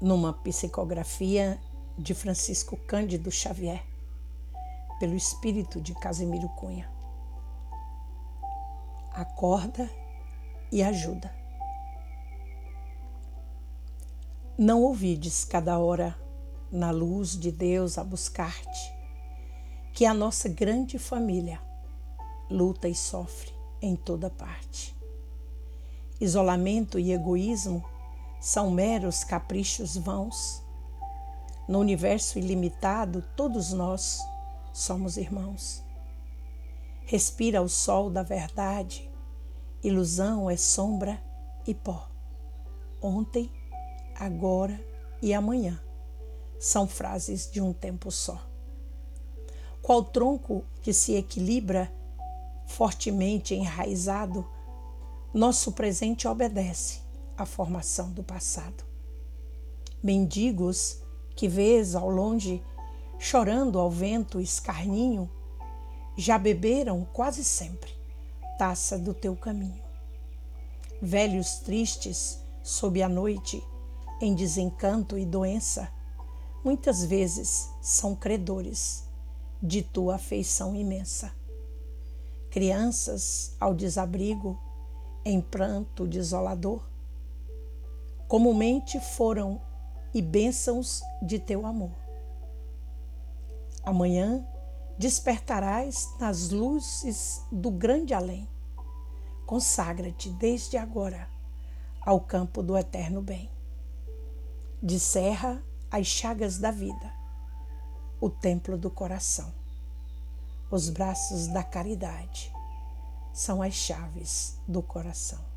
numa psicografia de Francisco Cândido Xavier, pelo espírito de Casimiro Cunha. Acorda e ajuda. Não ouvides cada hora na luz de Deus a buscar-te, que a nossa grande família luta e sofre em toda parte. Isolamento e egoísmo são meros caprichos vãos. No universo ilimitado, todos nós somos irmãos. Respira o sol da verdade, ilusão é sombra e pó. Ontem, agora e amanhã são frases de um tempo só. Qual tronco que se equilibra fortemente enraizado, nosso presente obedece à formação do passado. Mendigos que vês ao longe, chorando ao vento escarninho, já beberam quase sempre taça do teu caminho. Velhos tristes sob a noite, em desencanto e doença, muitas vezes são credores de tua afeição imensa crianças ao desabrigo, em pranto desolador, comumente foram e bênçãos de teu amor. Amanhã despertarás nas luzes do grande além. Consagra-te desde agora ao campo do eterno bem. Descerra as chagas da vida, o templo do coração os braços da caridade são as chaves do coração.